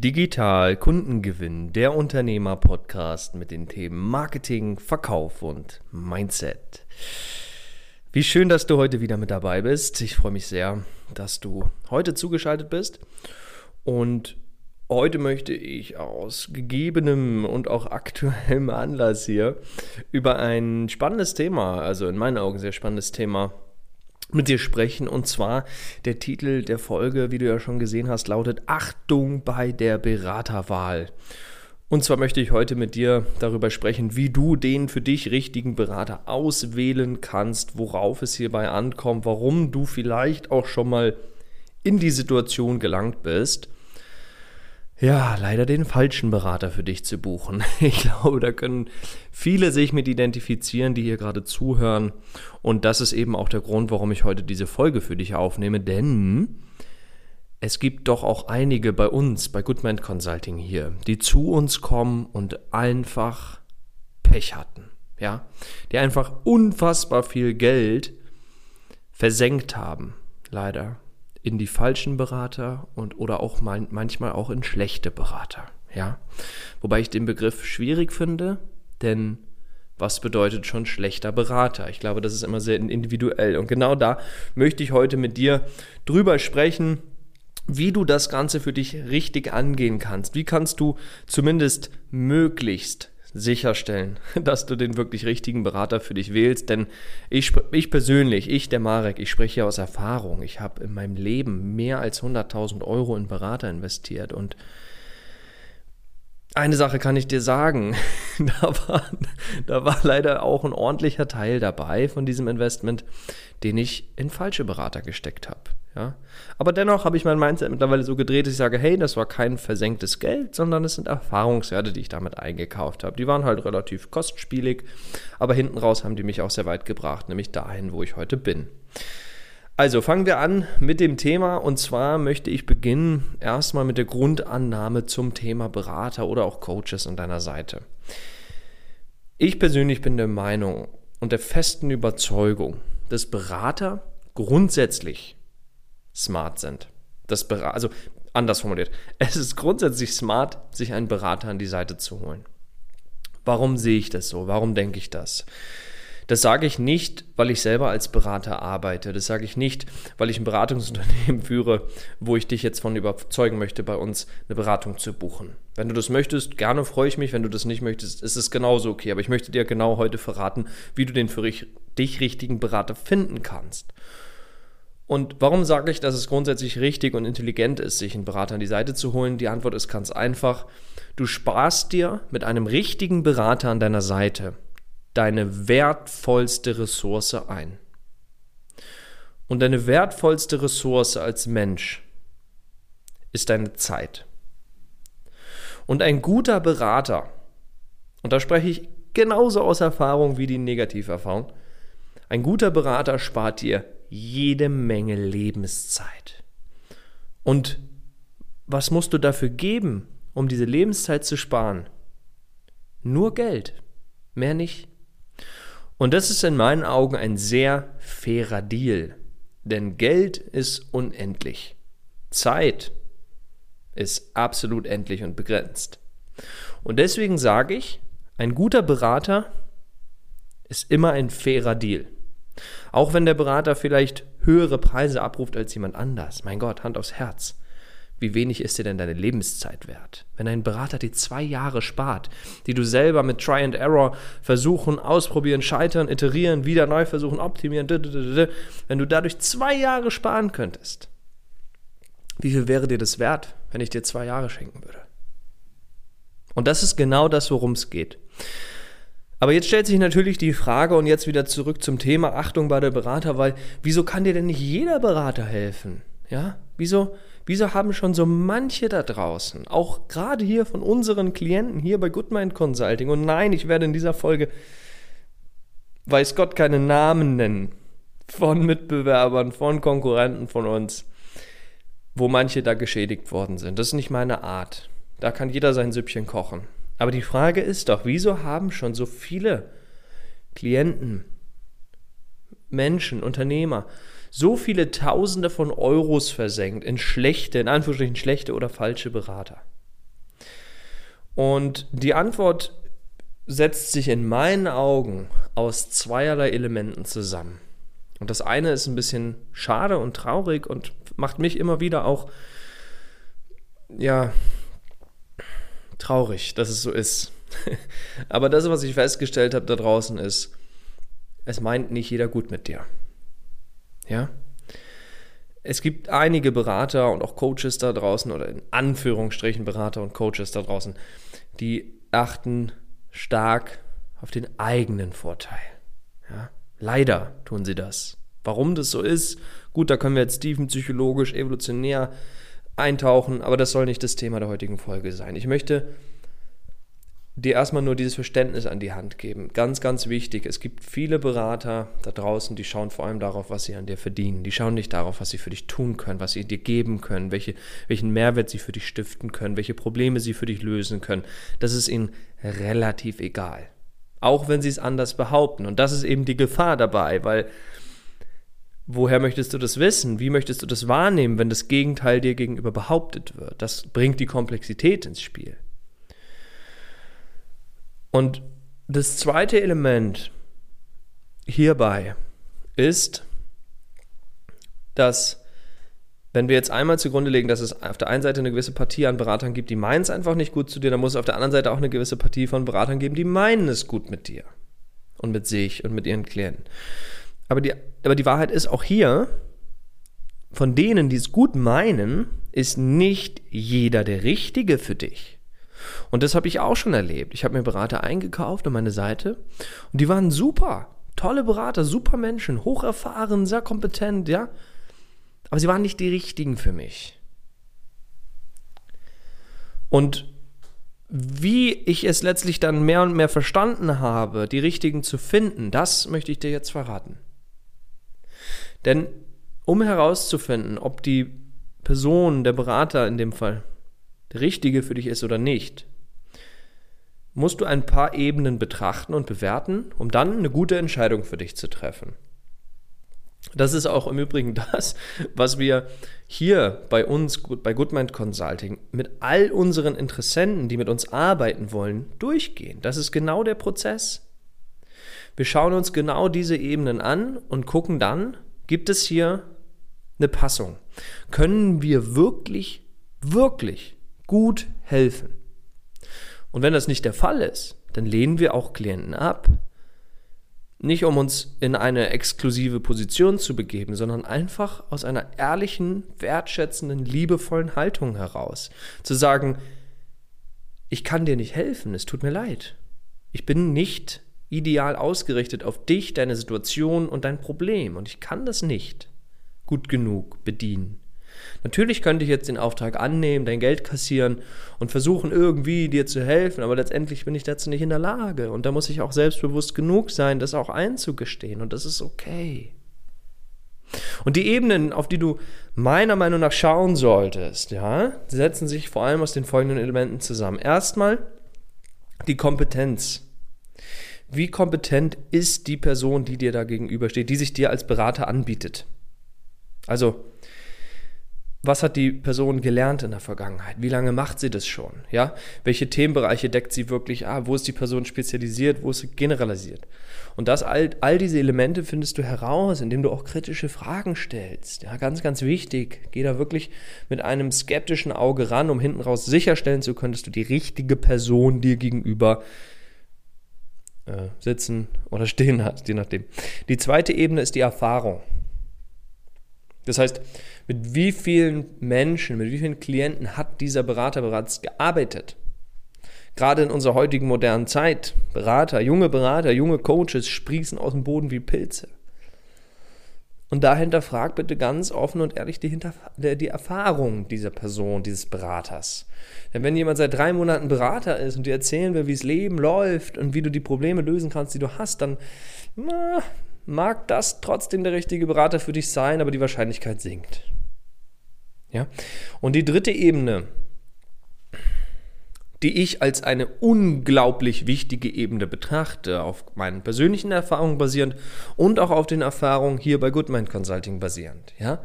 Digital Kundengewinn, der Unternehmer-Podcast mit den Themen Marketing, Verkauf und Mindset. Wie schön, dass du heute wieder mit dabei bist. Ich freue mich sehr, dass du heute zugeschaltet bist. Und heute möchte ich aus gegebenem und auch aktuellem Anlass hier über ein spannendes Thema, also in meinen Augen sehr spannendes Thema, mit dir sprechen. Und zwar der Titel der Folge, wie du ja schon gesehen hast, lautet Achtung bei der Beraterwahl. Und zwar möchte ich heute mit dir darüber sprechen, wie du den für dich richtigen Berater auswählen kannst, worauf es hierbei ankommt, warum du vielleicht auch schon mal in die Situation gelangt bist ja, leider den falschen Berater für dich zu buchen. Ich glaube, da können viele sich mit identifizieren, die hier gerade zuhören. Und das ist eben auch der Grund, warum ich heute diese Folge für dich aufnehme, denn es gibt doch auch einige bei uns, bei Goodman Consulting hier, die zu uns kommen und einfach Pech hatten. Ja, die einfach unfassbar viel Geld versenkt haben. Leider in die falschen Berater und oder auch mal, manchmal auch in schlechte Berater. Ja, wobei ich den Begriff schwierig finde, denn was bedeutet schon schlechter Berater? Ich glaube, das ist immer sehr individuell. Und genau da möchte ich heute mit dir drüber sprechen, wie du das Ganze für dich richtig angehen kannst. Wie kannst du zumindest möglichst sicherstellen, dass du den wirklich richtigen Berater für dich wählst. Denn ich, ich persönlich, ich, der Marek, ich spreche hier aus Erfahrung. Ich habe in meinem Leben mehr als 100.000 Euro in Berater investiert und eine Sache kann ich dir sagen, da war, da war leider auch ein ordentlicher Teil dabei von diesem Investment, den ich in falsche Berater gesteckt habe. Ja? Aber dennoch habe ich mein Mindset mittlerweile so gedreht, dass ich sage, hey, das war kein versenktes Geld, sondern es sind Erfahrungswerte, die ich damit eingekauft habe. Die waren halt relativ kostspielig, aber hinten raus haben die mich auch sehr weit gebracht, nämlich dahin, wo ich heute bin. Also fangen wir an mit dem Thema und zwar möchte ich beginnen erstmal mit der Grundannahme zum Thema Berater oder auch Coaches an deiner Seite. Ich persönlich bin der Meinung und der festen Überzeugung, dass Berater grundsätzlich smart sind. Das also anders formuliert, es ist grundsätzlich smart, sich einen Berater an die Seite zu holen. Warum sehe ich das so? Warum denke ich das? Das sage ich nicht, weil ich selber als Berater arbeite. Das sage ich nicht, weil ich ein Beratungsunternehmen führe, wo ich dich jetzt von überzeugen möchte, bei uns eine Beratung zu buchen. Wenn du das möchtest, gerne freue ich mich. Wenn du das nicht möchtest, ist es genauso okay. Aber ich möchte dir genau heute verraten, wie du den für dich richtigen Berater finden kannst. Und warum sage ich, dass es grundsätzlich richtig und intelligent ist, sich einen Berater an die Seite zu holen? Die Antwort ist ganz einfach. Du sparst dir mit einem richtigen Berater an deiner Seite deine wertvollste Ressource ein. Und deine wertvollste Ressource als Mensch ist deine Zeit. Und ein guter Berater, und da spreche ich genauso aus Erfahrung wie die Negativerfahrung, ein guter Berater spart dir jede Menge Lebenszeit. Und was musst du dafür geben, um diese Lebenszeit zu sparen? Nur Geld, mehr nicht. Und das ist in meinen Augen ein sehr fairer Deal, denn Geld ist unendlich. Zeit ist absolut endlich und begrenzt. Und deswegen sage ich, ein guter Berater ist immer ein fairer Deal. Auch wenn der Berater vielleicht höhere Preise abruft als jemand anders. Mein Gott, Hand aufs Herz. Wie wenig ist dir denn deine Lebenszeit wert? Wenn ein Berater dir zwei Jahre spart, die du selber mit Try and Error versuchen, ausprobieren, scheitern, iterieren, wieder neu versuchen, optimieren, wenn du dadurch zwei Jahre sparen könntest, wie viel wäre dir das wert, wenn ich dir zwei Jahre schenken würde? Und das ist genau das, worum es geht. Aber jetzt stellt sich natürlich die Frage und jetzt wieder zurück zum Thema Achtung bei der Berater, weil wieso kann dir denn nicht jeder Berater helfen? Ja? Wieso, wieso haben schon so manche da draußen, auch gerade hier von unseren Klienten hier bei Goodmind Consulting, und nein, ich werde in dieser Folge, weiß Gott, keine Namen nennen von Mitbewerbern, von Konkurrenten von uns, wo manche da geschädigt worden sind. Das ist nicht meine Art. Da kann jeder sein Süppchen kochen. Aber die Frage ist doch, wieso haben schon so viele Klienten, Menschen, Unternehmer so viele Tausende von Euros versenkt in schlechte, in Anführungsstrichen schlechte oder falsche Berater? Und die Antwort setzt sich in meinen Augen aus zweierlei Elementen zusammen. Und das eine ist ein bisschen schade und traurig und macht mich immer wieder auch, ja, traurig, dass es so ist. Aber das, was ich festgestellt habe da draußen, ist, es meint nicht jeder gut mit dir. Ja? Es gibt einige Berater und auch Coaches da draußen oder in Anführungsstrichen Berater und Coaches da draußen, die achten stark auf den eigenen Vorteil. Ja? Leider tun sie das. Warum das so ist, gut, da können wir jetzt tiefenpsychologisch, evolutionär eintauchen, aber das soll nicht das Thema der heutigen Folge sein. Ich möchte dir erstmal nur dieses Verständnis an die Hand geben. Ganz, ganz wichtig. Es gibt viele Berater da draußen, die schauen vor allem darauf, was sie an dir verdienen. Die schauen nicht darauf, was sie für dich tun können, was sie dir geben können, welche, welchen Mehrwert sie für dich stiften können, welche Probleme sie für dich lösen können. Das ist ihnen relativ egal. Auch wenn sie es anders behaupten. Und das ist eben die Gefahr dabei, weil woher möchtest du das wissen? Wie möchtest du das wahrnehmen, wenn das Gegenteil dir gegenüber behauptet wird? Das bringt die Komplexität ins Spiel. Und das zweite Element hierbei ist, dass wenn wir jetzt einmal zugrunde legen, dass es auf der einen Seite eine gewisse Partie an Beratern gibt, die meinen es einfach nicht gut zu dir, dann muss es auf der anderen Seite auch eine gewisse Partie von Beratern geben, die meinen es gut mit dir und mit sich und mit ihren Klienten. Aber die, aber die Wahrheit ist auch hier, von denen, die es gut meinen, ist nicht jeder der Richtige für dich. Und das habe ich auch schon erlebt. Ich habe mir Berater eingekauft an meine Seite und die waren super. Tolle Berater, super Menschen, hocherfahren, sehr kompetent, ja. Aber sie waren nicht die richtigen für mich. Und wie ich es letztlich dann mehr und mehr verstanden habe, die richtigen zu finden, das möchte ich dir jetzt verraten. Denn um herauszufinden, ob die Person, der Berater in dem Fall, der richtige für dich ist oder nicht, musst du ein paar Ebenen betrachten und bewerten, um dann eine gute Entscheidung für dich zu treffen. Das ist auch im Übrigen das, was wir hier bei uns, bei Goodmind Consulting, mit all unseren Interessenten, die mit uns arbeiten wollen, durchgehen. Das ist genau der Prozess. Wir schauen uns genau diese Ebenen an und gucken dann, gibt es hier eine Passung? Können wir wirklich, wirklich gut helfen? Und wenn das nicht der Fall ist, dann lehnen wir auch Klienten ab. Nicht um uns in eine exklusive Position zu begeben, sondern einfach aus einer ehrlichen, wertschätzenden, liebevollen Haltung heraus. Zu sagen, ich kann dir nicht helfen, es tut mir leid. Ich bin nicht ideal ausgerichtet auf dich, deine Situation und dein Problem und ich kann das nicht gut genug bedienen. Natürlich könnte ich jetzt den Auftrag annehmen, dein Geld kassieren und versuchen irgendwie dir zu helfen, aber letztendlich bin ich dazu nicht in der Lage. Und da muss ich auch selbstbewusst genug sein, das auch einzugestehen. Und das ist okay. Und die Ebenen, auf die du meiner Meinung nach schauen solltest, ja, setzen sich vor allem aus den folgenden Elementen zusammen. Erstmal die Kompetenz. Wie kompetent ist die Person, die dir da gegenübersteht, die sich dir als Berater anbietet? Also, was hat die Person gelernt in der Vergangenheit? Wie lange macht sie das schon? Ja? Welche Themenbereiche deckt sie wirklich ab? Wo ist die Person spezialisiert? Wo ist sie generalisiert? Und das, all, all diese Elemente findest du heraus, indem du auch kritische Fragen stellst. Ja, ganz, ganz wichtig. Geh da wirklich mit einem skeptischen Auge ran, um hinten raus sicherstellen zu können, dass du die richtige Person dir gegenüber sitzen oder stehen hast, je nachdem. Die zweite Ebene ist die Erfahrung. Das heißt, mit wie vielen Menschen, mit wie vielen Klienten hat dieser Berater bereits gearbeitet? Gerade in unserer heutigen modernen Zeit, Berater, junge Berater, junge Coaches sprießen aus dem Boden wie Pilze. Und dahinter frag bitte ganz offen und ehrlich die, Hinter die Erfahrung dieser Person, dieses Beraters. Denn wenn jemand seit drei Monaten Berater ist und dir erzählen will, wie das Leben läuft und wie du die Probleme lösen kannst, die du hast, dann na, mag das trotzdem der richtige Berater für dich sein, aber die Wahrscheinlichkeit sinkt. Ja? Und die dritte Ebene, die ich als eine unglaublich wichtige Ebene betrachte, auf meinen persönlichen Erfahrungen basierend und auch auf den Erfahrungen hier bei Goodmind Consulting basierend. Ja?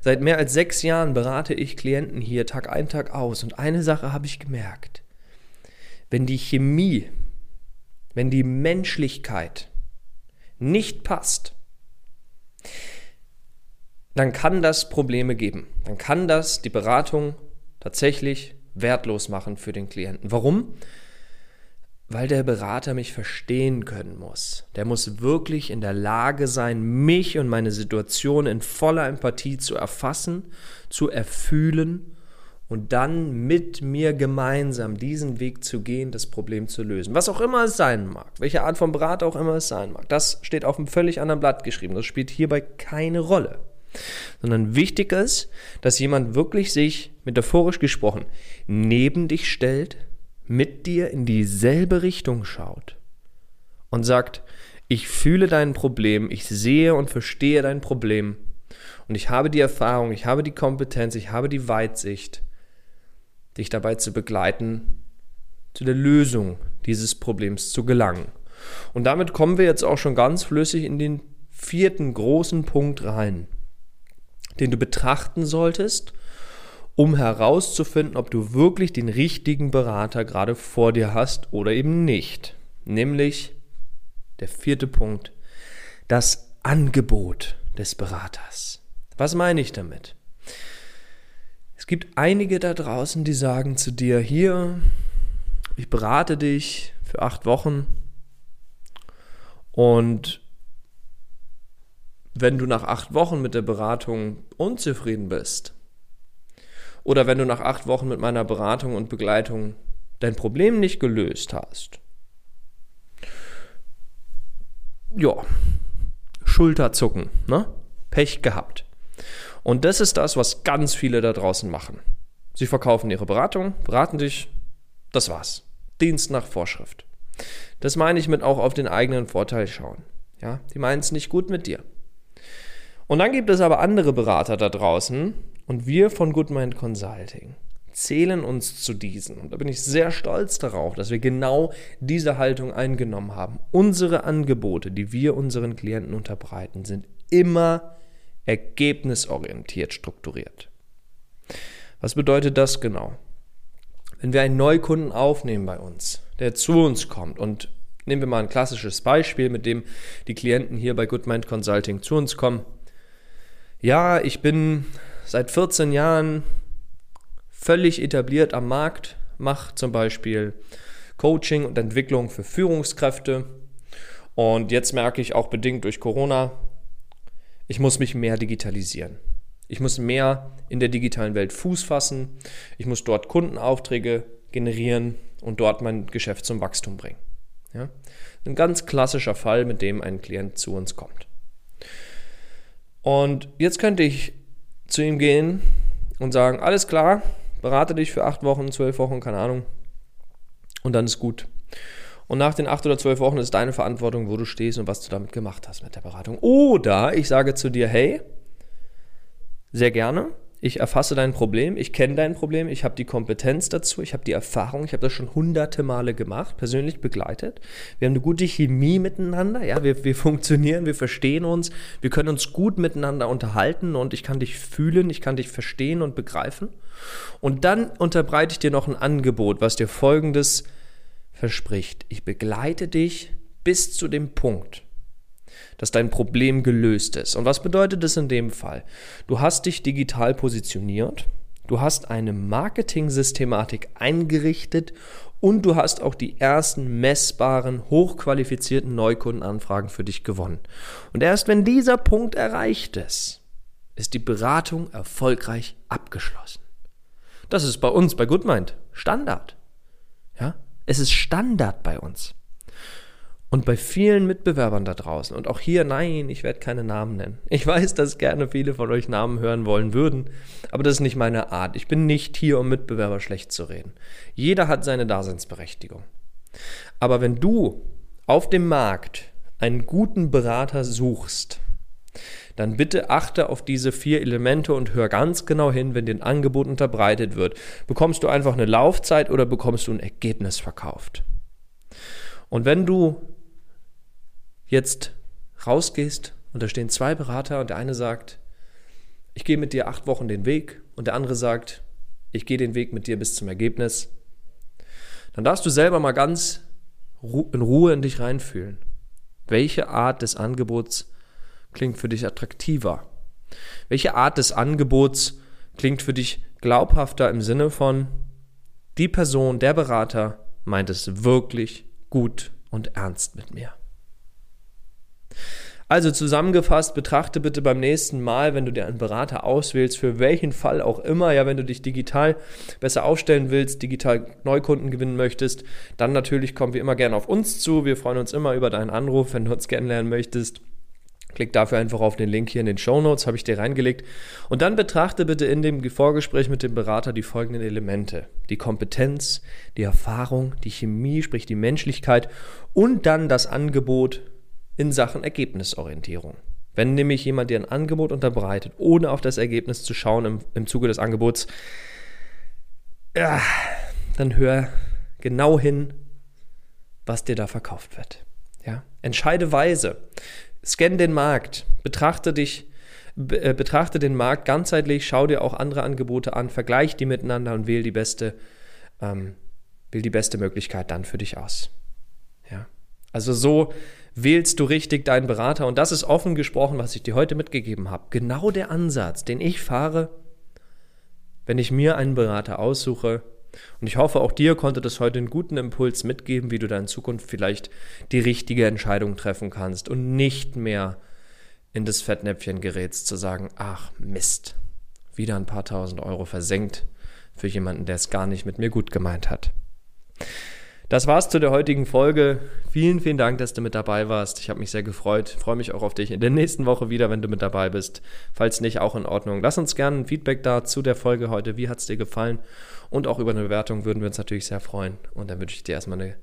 Seit mehr als sechs Jahren berate ich Klienten hier Tag ein, Tag aus und eine Sache habe ich gemerkt. wenn die Chemie, wenn die Menschlichkeit nicht passt, dann kann das Probleme geben. Dann kann das die Beratung tatsächlich wertlos machen für den Klienten. Warum? Weil der Berater mich verstehen können muss. Der muss wirklich in der Lage sein, mich und meine Situation in voller Empathie zu erfassen, zu erfühlen und dann mit mir gemeinsam diesen Weg zu gehen, das Problem zu lösen. Was auch immer es sein mag, welche Art von Berater auch immer es sein mag, das steht auf einem völlig anderen Blatt geschrieben. Das spielt hierbei keine Rolle. Sondern wichtig ist, dass jemand wirklich sich, metaphorisch gesprochen, neben dich stellt, mit dir in dieselbe Richtung schaut und sagt, ich fühle dein Problem, ich sehe und verstehe dein Problem und ich habe die Erfahrung, ich habe die Kompetenz, ich habe die Weitsicht, dich dabei zu begleiten, zu der Lösung dieses Problems zu gelangen. Und damit kommen wir jetzt auch schon ganz flüssig in den vierten großen Punkt rein, den du betrachten solltest, um herauszufinden, ob du wirklich den richtigen Berater gerade vor dir hast oder eben nicht. Nämlich der vierte Punkt, das Angebot des Beraters. Was meine ich damit? Es gibt einige da draußen, die sagen zu dir, hier, ich berate dich für acht Wochen und wenn du nach acht Wochen mit der Beratung unzufrieden bist oder wenn du nach acht Wochen mit meiner Beratung und Begleitung dein Problem nicht gelöst hast, ja, Schulterzucken, ne? Pech gehabt. Und das ist das, was ganz viele da draußen machen. Sie verkaufen ihre Beratung, beraten dich, das war's. Dienst nach Vorschrift. Das meine ich mit auch auf den eigenen Vorteil schauen. Ja, die meinen es nicht gut mit dir. Und dann gibt es aber andere Berater da draußen und wir von Goodmind Consulting zählen uns zu diesen. Und da bin ich sehr stolz darauf, dass wir genau diese Haltung eingenommen haben. Unsere Angebote, die wir unseren Klienten unterbreiten, sind immer ergebnisorientiert strukturiert. Was bedeutet das genau? Wenn wir einen Neukunden aufnehmen bei uns, der zu uns kommt und nehmen wir mal ein klassisches Beispiel, mit dem die Klienten hier bei Goodmind Consulting zu uns kommen. Ja, ich bin seit 14 Jahren völlig etabliert am Markt, mache zum Beispiel Coaching und Entwicklung für Führungskräfte. Und jetzt merke ich auch bedingt durch Corona, ich muss mich mehr digitalisieren. Ich muss mehr in der digitalen Welt Fuß fassen. Ich muss dort Kundenaufträge generieren und dort mein Geschäft zum Wachstum bringen. Ja? Ein ganz klassischer Fall, mit dem ein Klient zu uns kommt. Und jetzt könnte ich zu ihm gehen und sagen, alles klar, berate dich für acht Wochen, zwölf Wochen, keine Ahnung. Und dann ist gut. Und nach den acht oder zwölf Wochen ist deine Verantwortung, wo du stehst und was du damit gemacht hast mit der Beratung. Oder ich sage zu dir, hey, sehr gerne, ich erfasse dein Problem, ich kenne dein Problem, ich habe die Kompetenz dazu, ich habe die Erfahrung, ich habe das schon hunderte Male gemacht, persönlich begleitet. Wir haben eine gute Chemie miteinander, ja, wir, wir funktionieren, wir verstehen uns, wir können uns gut miteinander unterhalten und ich kann dich fühlen, ich kann dich verstehen und begreifen. Und dann unterbreite ich dir noch ein Angebot, was dir folgendes verspricht, ich begleite dich bis zu dem Punkt, dass dein Problem gelöst ist. Und was bedeutet das in dem Fall? Du hast dich digital positioniert, du hast eine Marketing-Systematik eingerichtet und du hast auch die ersten messbaren, hochqualifizierten Neukundenanfragen für dich gewonnen. Und erst wenn dieser Punkt erreicht ist, ist die Beratung erfolgreich abgeschlossen. Das ist bei uns, bei Goodmind, Standard. Ja? Es ist Standard bei uns. Und bei vielen Mitbewerbern da draußen, und auch hier, nein, ich werde keine Namen nennen. Ich weiß, dass gerne viele von euch Namen hören wollen würden, aber das ist nicht meine Art. Ich bin nicht hier, um Mitbewerber schlecht zu reden. Jeder hat seine Daseinsberechtigung. Aber wenn du auf dem Markt einen guten Berater suchst, dann bitte achte auf diese vier Elemente und hör ganz genau hin, wenn dir ein Angebot unterbreitet wird. Bekommst du einfach eine Laufzeit oder bekommst du ein Ergebnis verkauft? Und wenn du jetzt rausgehst und da stehen zwei Berater und der eine sagt, ich gehe mit dir acht Wochen den Weg und der andere sagt, ich gehe den Weg mit dir bis zum Ergebnis, dann darfst du selber mal ganz in Ruhe in dich reinfühlen. Welche Art des Angebots klingt für dich attraktiver? Welche Art des Angebots klingt für dich glaubhafter im Sinne von, die Person, der Berater meint es wirklich gut und ernst mit mir? Also zusammengefasst, betrachte bitte beim nächsten Mal, wenn du dir einen Berater auswählst, für welchen Fall auch immer, ja, wenn du dich digital besser aufstellen willst, digital Neukunden gewinnen möchtest, dann natürlich kommen wir immer gerne auf uns zu. Wir freuen uns immer über deinen Anruf, wenn du uns kennenlernen möchtest. Klick dafür einfach auf den Link hier in den Show Notes, habe ich dir reingelegt. Und dann betrachte bitte in dem Vorgespräch mit dem Berater die folgenden Elemente. Die Kompetenz, die Erfahrung, die Chemie, sprich die Menschlichkeit und dann das Angebot in Sachen Ergebnisorientierung. Wenn nämlich jemand dir ein Angebot unterbreitet, ohne auf das Ergebnis zu schauen im, im Zuge des Angebots, ja, dann hör genau hin, was dir da verkauft wird. Ja? Entscheide weise. Scan den Markt. Betrachte dich, äh, betrachte den Markt ganzheitlich. Schau dir auch andere Angebote an. Vergleich die miteinander und wähle die beste, ähm, wähl die beste Möglichkeit dann für dich aus. Ja? Also so wählst du richtig deinen Berater. Und das ist offen gesprochen, was ich dir heute mitgegeben habe. Genau der Ansatz, den ich fahre, wenn ich mir einen Berater aussuche. Und ich hoffe, auch dir konnte das heute einen guten Impuls mitgeben, wie du da in Zukunft vielleicht die richtige Entscheidung treffen kannst und nicht mehr in das Fettnäpfchen gerätst, zu sagen, ach Mist, wieder ein paar tausend Euro versenkt für jemanden, der es gar nicht mit mir gut gemeint hat. Das war's zu der heutigen Folge. Vielen, vielen Dank, dass du mit dabei warst. Ich habe mich sehr gefreut. Freue mich auch auf dich in der nächsten Woche wieder, wenn du mit dabei bist. Falls nicht, auch in Ordnung. Lass uns gerne ein Feedback da zu der Folge heute. Wie hat's dir gefallen? Und auch über eine Bewertung würden wir uns natürlich sehr freuen. Und dann wünsche ich dir erstmal eine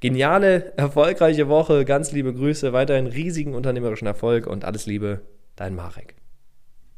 geniale, erfolgreiche Woche. Ganz liebe Grüße, weiterhin riesigen unternehmerischen Erfolg und alles Liebe, dein Marek.